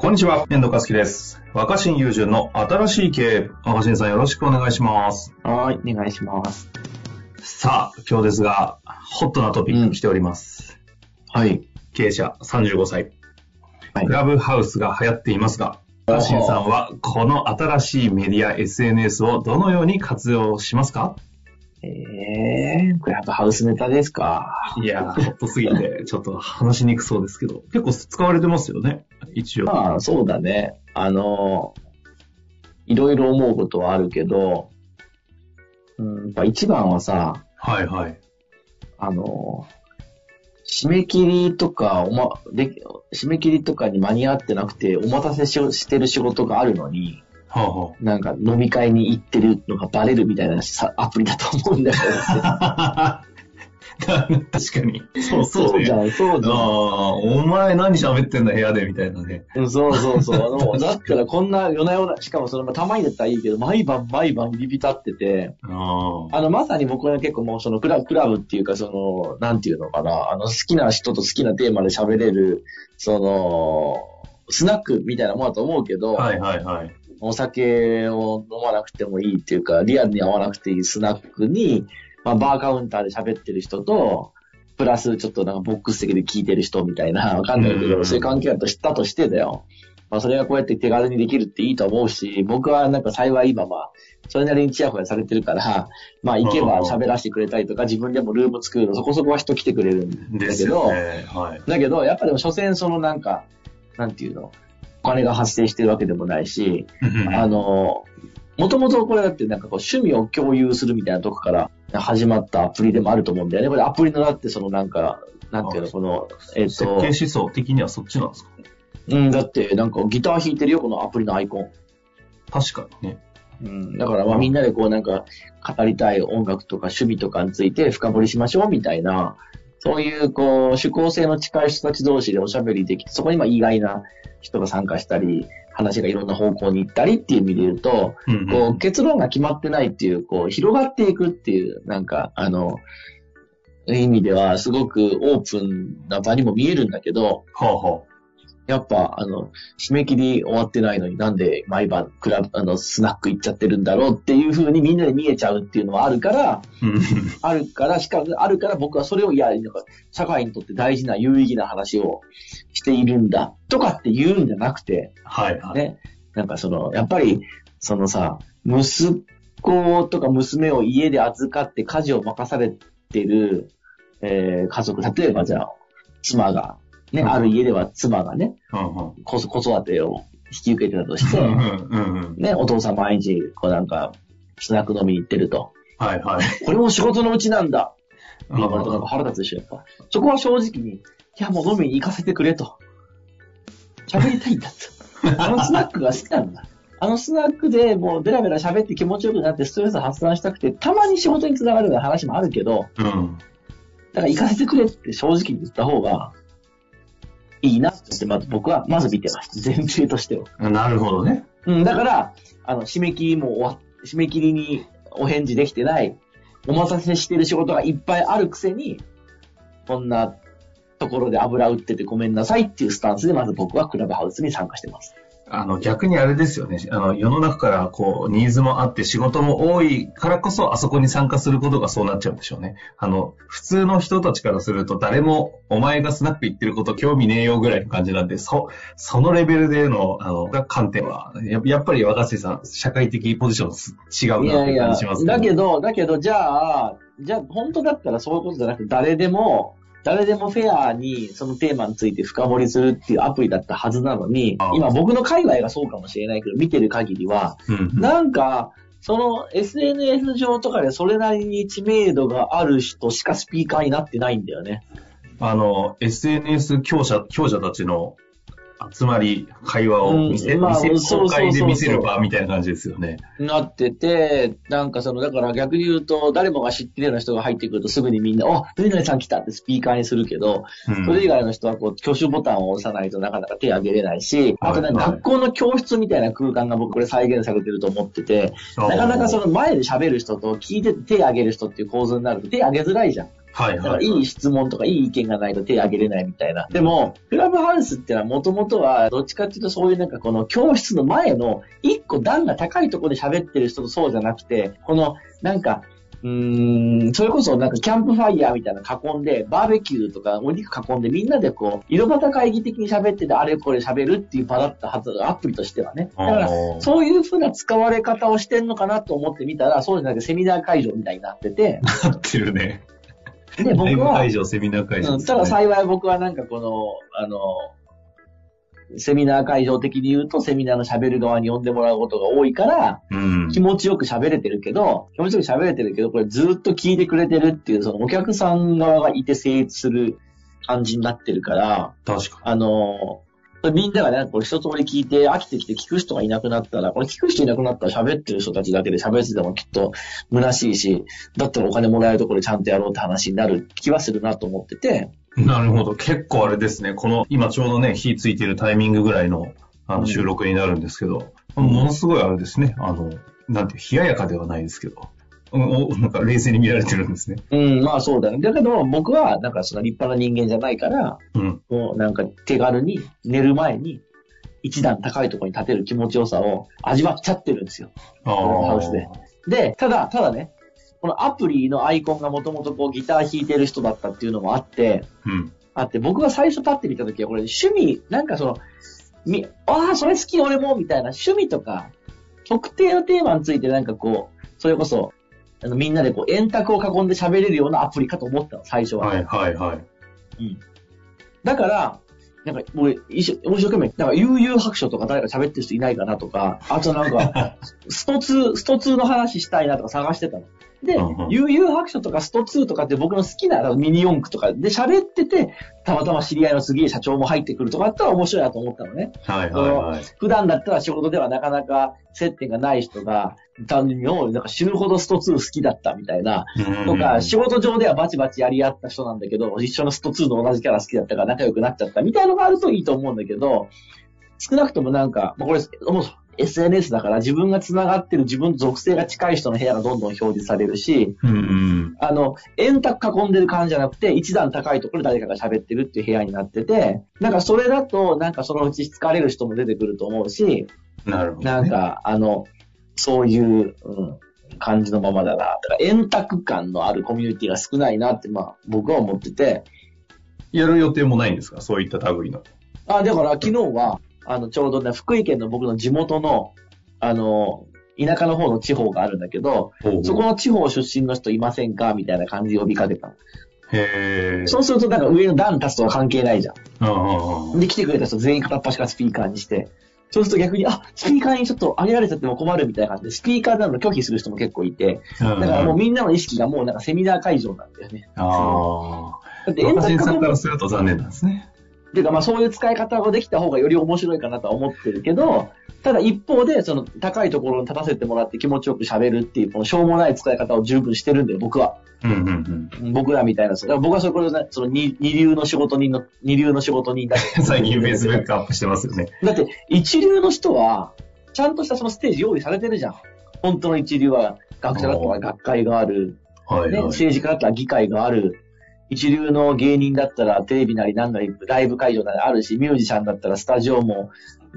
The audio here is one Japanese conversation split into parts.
こんにちは、遠藤和樹です。若新友人の新しい経営。若新さんよろしくお願いします。はい、お願いします。さあ、今日ですが、ホットなトピック来ております。はい。経営者35歳。はいクラブハウスが流行っていますが、若新さんはこの新しいメディア SNS をどのように活用しますか？えー、クラブハウスネタですか？いやー、ホットすぎて、ちょっと話しにくそうですけど、結構使われてますよね、一応。まあ、そうだね。あの、いろいろ思うことはあるけど、うん、やっぱ一番はさ、はいはい。あの、締め切りとか、おま、で、締め切りとかに間に合ってなくて、お待たせししてる仕事があるのに、はあはなんか飲み会に行ってるのがバレるみたいなさアプリだと思うんだよね。あ。確かに。そうそう、そうじゃん、そうじゃん。お前何喋ってんだ部屋でみたいなね。うんそうそうそう。あの、だったらこんな夜な夜な、しかもその、たまにだったらいいけど、毎晩毎晩入り浸ってて、ああの、まさに僕は結構もうそのクラブ、クラブっていうか、その、なんていうのかな、あの、好きな人と好きなテーマで喋れる、その、スナックみたいなものだと思うけど、あ。はいはいはい。お酒を飲まなくてもいいっていうか、リアルに会わなくていいスナックに、まあ、バーカウンターで喋ってる人と、プラスちょっとなんかボックス席で聞いてる人みたいな、わかんないけど、うんそういう関係だと知ったとしてだよ。まあ、それがこうやって手軽にできるっていいと思うし、僕はなんか幸い今まあ、それなりにチヤホヤされてるから、まあ行けば喋らせてくれたりとか、自分でもルーム作るの、そこそこは人来てくれるんだですけど、よね。はい。だけど、やっぱでも所詮そのなんか、なんていうの、お金が発生してるわけでもないし、あの、もともとこれだってなんかこう趣味を共有するみたいなとこから始まったアプリでもあると思うんだよね。これアプリのだってそのなんか、なんていうの、あこの、えっ、設と計、思想的にはそっちなんですか？うん、だってなんかギター弾いてるよ、このアプリのアイコン。確かにね。うん、だからまあみんなでこうなんか語りたい音楽とか趣味とかについて深掘りしましょうみたいな、そういうこう趣向性の近い人たち同士でおしゃべりできて、そこにまあ意外な人が参加したり、話がいろんな方向に行ったりっていう意味で言うと、うんこう結論が決まってないっていう、こう広がっていくっていう、なんかあの、意味ではすごくオープンな場にも見えるんだけど、はあはやっぱ、あの、締め切り終わってないのになんで毎晩クラブ、あの、スナック行っちゃってるんだろう？っていう風にみんなで見えちゃうっていうのはあるから、あ。るから、しかも、あるから僕はそれを、いや、なんか、社会にとって大事な有意義な話をしているんだ、とかって言うんじゃなくて、はいはい。ね、なんかその、やっぱり、そのさ、息子とか娘を家で預かって家事を任されてる、えー家族、例えばじゃあ、妻が、ね、うんある家では妻がね、子子育てを引き受けてたとして、ね、お父さん毎日、こうなんか、スナック飲みに行ってると。はいはい。これも仕事のうちなんだうって言われたなんか腹立つでしょ、やっぱ。そこは正直に、いや、もう飲みに行かせてくれと。喋りたいんだと。あのスナックが好きなんだ。あのスナックでもうベラベラ喋って気持ちよくなってストレス発散したくて、たまに仕事につながるような話もあるけど、うん。だから行かせてくれって正直に言った方が、いいなって、まず僕はまず見てます。前提としては。なるほどね。うん、だから、あの、締め切りも終わっ、締め切りにお返事できてない、お待たせしてる仕事がいっぱいあるくせに、こんなところで油売っててごめんなさいっていうスタンスで、まず僕はクラブハウスに参加してます。あの、逆にあれですよね。あの、世の中からこう、ニーズもあって仕事も多いからこそ、あそこに参加することがそうなっちゃうんでしょうね。あの、普通の人たちからすると、誰もお前がスナック行ってること興味ねえよぐらいの感じなんで、そ、そのレベルでの、あの、が観点は、ややっぱり若瀬さん、社会的ポジション違うなって感じしますね、だけど、だけど、じゃあ、じゃあ、本当だったらそういうことじゃなくて、誰でも、誰でもフェアにそのテーマについて深掘りするっていうアプリだったはずなのに今僕の界隈がそうかもしれないけど、見てる限りは、うん。なんか、その SNS 上とかでそれなりに知名度がある人しかスピーカーになってないんだよね。あの、SNS 強者、強者たちの集まり、会話を見せ、うんまあ見せ公開で見せる場みたいな感じですよね。なってて、なんかその、だから逆に言うと、誰もが知ってるような人が入ってくるとすぐにみんな、お、何々さん来たってスピーカーにするけど、うんそれ以外の人はこう、挙手ボタンを押さないとなかなか手挙げれないし、あとね、はいはい学校の教室みたいな空間が僕これ再現されてると思ってて、なかなかその前で喋る人と聞いてて手挙げる人っていう構図になると手挙げづらいじゃん。はいはいい。い質問とかいい意見がないと手挙げれないみたいな。でも、クラブハウスってのはもともとは、どっちかっていうとそういうなんかこの教室の前の一個段が高いところで喋ってる人とそうじゃなくて、このなんか、うーん、それこそなんかキャンプファイヤーみたいなの囲んで、バーベキューとかお肉囲んでみんなでこう、色端会議的に喋っててあれこれ喋るっていう場だったはず、アプリとしてはね。だから、そういう風な使われ方をしてんのかなと思ってみたら、そうじゃなくてセミナー会場みたいになってて、なってるね。で、僕は、ブ会場、セミナー会場ね、ただ幸い僕はなんかこの、あの、セミナー会場的に言うと、セミナーの喋る側に呼んでもらうことが多いから、うん。気持ちよく喋れてるけど、気持ちよく喋れてるけど、これずっと聞いてくれてるっていう、そのお客さん側がいて成立する感じになってるから、確かあの、みんながね、これ一通り聞いて飽きてきて聞く人がいなくなったら、これ聞く人いなくなったら喋ってる人たちだけで喋っててもきっと虚しいし、だったらお金もらえるところでちゃんとやろうって話になる気はするなと思ってて、に。なるほど。結構あれですね。この、今ちょうどね、火ついてるタイミングぐらいの、あうんの、収録になるんですけど、ものすごいあれですね。あの、なんて冷ややかではないですけど、なんか冷静に見られてるんですね。うん、まあそうだね。だけど僕はなんかその立派な人間じゃないから、うん。もうなんか手軽に寝る前に一段高いところに立てる気持ちよさを味わっちゃってるんですよ。あハウスでで、ただ、ただね、このアプリのアイコンがもともとこうギター弾いてる人だったっていうのもあって、うん。あって、僕が最初立ってみたときはこれ趣味、なんかその、み、ああ、それ好き俺も、みたいな趣味とか、特定のテーマについてなんかこう、それこそ、あのみんなでこう円卓を囲んで喋れるようなアプリかと思ったの、最初は。はいはいはい。だから、なんか、俺、一生、懸命、なんか、悠々白書とか誰か喋ってる人いないかなとか、あとなんか、スト2、スト2の話したいなとか探してたの。でうんうん、悠々白書とかスト2とかって僕の好きなミニ四駆とかで喋ってて、たまたま知り合いのすげえ社長も入ってくるとかだったら面白いなと思ったのね。はいはいはい。普段だったら仕事ではなかなか接点がない人が、単にもうなんか死ぬほどスト2好きだったみたいな、とか、仕事上ではバチバチやり合った人なんだけど、一緒のスト2の同じキャラ好きだったから仲良くなっちゃったみたいなのがあるといいと思うんだけど、少なくともなんか、まあ、これ、もう SNS だから自分が繋がってる自分と属性が近い人の部屋がどんどん表示されるし、うんうん。あの、円卓囲んでる感じじゃなくて、一段高いところで誰かが喋ってるっていう部屋になってて、なんかそれだと、なんかそのうち疲れる人も出てくると思うし、なるほど、ね。なんか、あの、そういう、うん、感じのままだな。だから円卓感のあるコミュニティが少ないなって、まあ、僕は思ってて。やる予定もないんですか？そういった類の。あ、だから昨日は、あの、ちょうどね、福井県の僕の地元の、あの、田舎の方の地方があるんだけど、そこの地方出身の人いませんかみたいな感じで呼びかけたの。へえ。そうするとなんか上の段立つとは関係ないじゃん。で、来てくれた人全員片っ端からスピーカーにして、そうすると逆に、あ、スピーカーにちょっと上げられちゃっても困るみたいな感じで、スピーカーなの拒否する人も結構いて、だからもうみんなの意識がもうなんかセミナー会場なんだよね。ああ。だって円若新さんからすると残念なんですね。っていうかまあそういう使い方ができた方がより面白いかなとは思ってるけど、ただ一方でその高いところに立たせてもらって気持ちよく喋るっていう、このしょうもない使い方を十分してるんだよ、僕は。うんうんうん。僕らみたいな、だから僕はそれこれね、その二二流の仕事人の、二流の仕事人だ 最近 Facebook アップしてますよね。だって、一流の人は、ちゃんとしたそのステージ用意されてるじゃん。本当の一流は、学者だったら学会がある、ね、はいはい。政治家だったら議会がある、一流の芸人だったらテレビなりなんなりライブ会場なりあるし、ミュージシャンだったらスタジオも、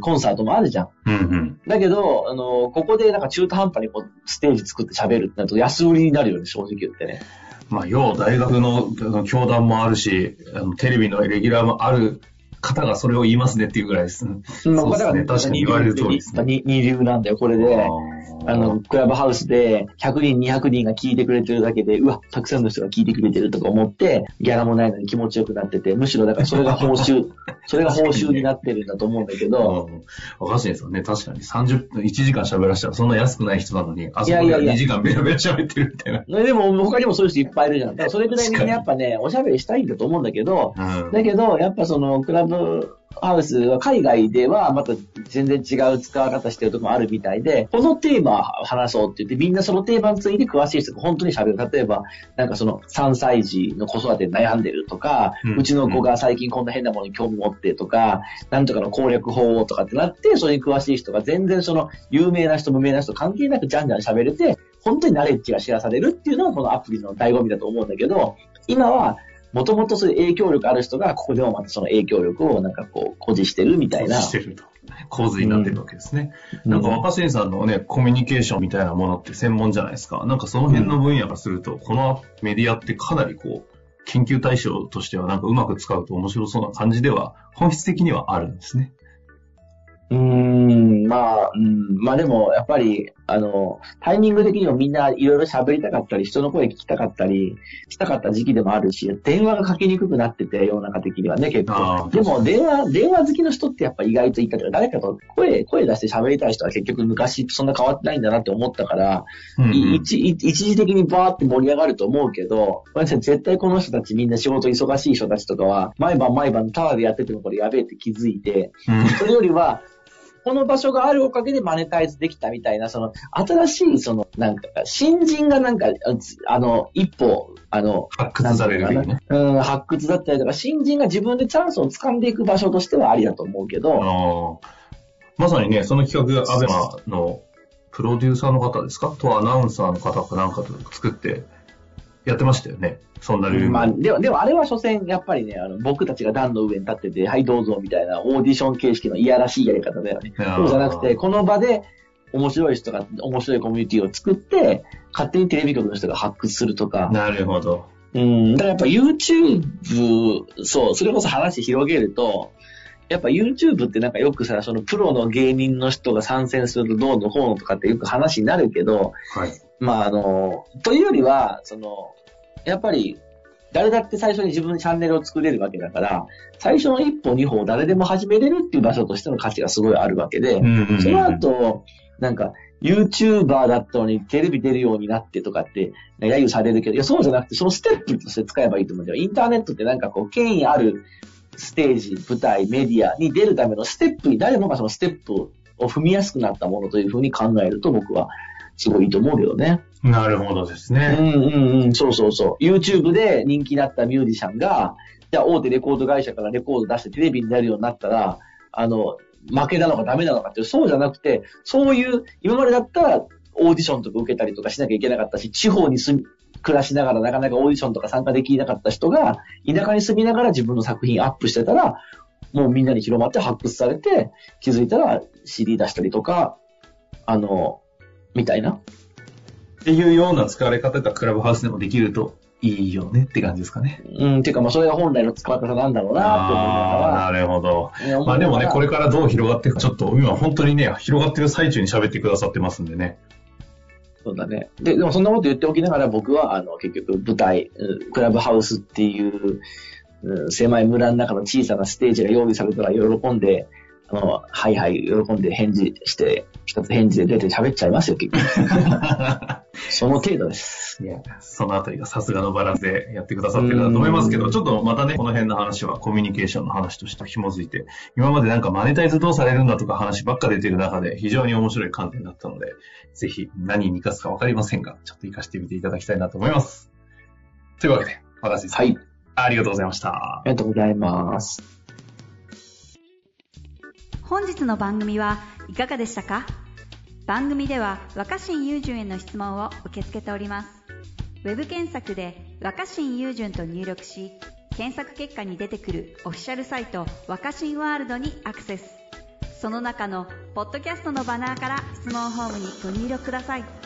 コンサートもあるじゃん。うんうん。だけど、あの、ここでなんか中途半端にこうステージ作って喋るってなると安売りになるよね、正直言ってね。まあ、要大学の教団もあるし、あのテレビのレギュラーもある方がそれを言いますねっていうぐらいです。まあそうですね確かに言われる通りですね二二流なんだよ、これで。あの、クラブハウスで100人、200人が聞いてくれてるだけで、うわ、たくさんの人が聞いてくれてるとか思って、ギャラもないのに気持ちよくなってて、むしろだからそれが報酬、それが報酬になってるんだと思うんだけど、うんおかしいですよね。確かに。30分、1時間喋らせたらそんな安くない人なのに、あそこでいや。いやいや2時間ベラベラ喋ってるみたいな。でも他にもそういう人いっぱいいるじゃん。だからそれぐらいみんなやっぱね、おしゃべりしたいんだと思うんだけど、うん。だけど、やっぱその、クラブハウスは海外ではまた全然違う使い方してるところもあるみたいで、このテーマ話そうって言って、みんなそのテーマについて詳しい人が本当に喋る。例えば、なんかその3歳児の子育てに悩んでるとか、うん、うちの子が最近こんな変なものに興味持ってとか、なんとかの攻略法とかってなって、それに詳しい人が全然その有名な人、無名な人関係なくじゃんじゃん喋れて、本当にナレッジが知らされるっていうのがこのアプリの醍醐味だと思うんだけど、今はもともとそういう影響力ある人が、ここでもまたその影響力をなんかこう、誇示してるみたいな。してると。構図になってるわけですね。うん、なんか若新さんのね、コミュニケーションみたいなものって専門じゃないですか。なんかその辺の分野からすると、このメディアってかなりこう、研究対象としてはなんかうまく使うと面白そうな感じでは、本質的にはあるんですね。うーん、まあ、うん、まあでも、やっぱり、あの、タイミング的にもみんないろいろ喋りたかったり、人の声聞きたかったり、したかった時期でもあるし、電話がかけにくくなってて、世の中的にはね、結構。でも、電話、電話好きの人ってやっぱ意外といいかとか、誰かと声、声出して喋りたい人は結局昔そんな変わってないんだなって思ったから、うんうん、一一時的にバーって盛り上がると思うけど、絶対この人たちみんな仕事忙しい人たちとかは、毎晩毎晩タワーでやっててもこれやべえって気づいて、うん、それよりは、この場所があるおかげでマネタイズできたみたいな、その、新しい、その、なんか、新人がなんか、あの、一歩、あの、発掘されるね。うん、発掘だったりとか、新人が自分でチャンスを掴んでいく場所としてはありだと思うけど。まさにね、その企画、アベマのプロデューサーの方ですか？とアナウンサーの方かなんかと作ってやってましたよね。そんなルール。まあ、でも、でもあれは所詮、やっぱりね、あの、僕たちが段の上に立ってて、はい、どうぞみたいなオーディション形式のいやらしいやり方だよね。そうじゃなくて、この場で面白い人が、面白いコミュニティを作って、勝手にテレビ局の人が発掘するとか。なるほど。うん、だからやっぱ YouTube、そう、それこそ話広げると、やっぱ YouTube ってなんかよくさ、そのプロの芸人の人が参戦するとどうのこうのとかってよく話になるけど、はい。まああの、というよりは、その、やっぱり誰だって最初に自分のチャンネルを作れるわけだから、最初の一歩二歩を誰でも始めれるっていう場所としての価値がすごいあるわけで、その後、なんか、YouTuber だったのにテレビ出るようになってとかって、揶揄されるけど、いや、そうじゃなくて、そのステップとして使えばいいと思うんだよ。インターネットってなんかこう、権威あるステージ、舞台、メディアに出るためのステップに、誰もがそのステップを踏みやすくなったものというふうに考えると僕はすごいいいと思うけどね。なるほどですね。うんうんうん、そうそうそう。YouTube で人気になったミュージシャンが、じゃあ大手レコード会社からレコード出してテレビになるようになったら、あの、負けなのかダメなのかっていう、そうじゃなくて、そういう、今までだったらオーディションとか受けたりとかしなきゃいけなかったし、地方に住み、暮らしながらなかなかオーディションとか参加できなかった人が、田舎に住みながら自分の作品アップしてたら、もうみんなに広まって発掘されて、気づいたら CD 出したりとか、あの、みたいな？っていうような使われ方がクラブハウスでもできるといいよねって感じですかね。うん、っていうかまあそれが本来の使い方なんだろうなと思いながら。なるほど。まあでもね、これからどう広がっていくか、ちょっと今本当にね、広がってる最中に喋ってくださってますんでね。そうだね。で、でもそんなこと言っておきながら僕は、あの、結局舞台、クラブハウスっていう、うん、狭い村の中の小さなステージが用意されたら喜んで、あの、はいはい、喜んで返事して、一つ返事で出て喋っちゃいますよ、結局。その程度です。いや、そのあたりがさすがのバランスでやってくださってるなと思いますけど、ちょっとまたね、この辺の話はコミュニケーションの話として紐づいて、今までなんかマネタイズどうされるんだとか話ばっか出てる中で非常に面白い観点だったので、ぜひ何に活かすかわかりませんが、ちょっと活かしてみていただきたいなと思います。というわけで、私です。はい。ありがとうございました。ありがとうございます。本日の番組はいかがでしたか？番組では若新雄純への質問を受け付けております。ウェブ検索で若新雄純と入力し、検索結果に出てくるオフィシャルサイト若新ワールドにアクセス。その中のポッドキャストのバナーから質問ホームにご入力ください。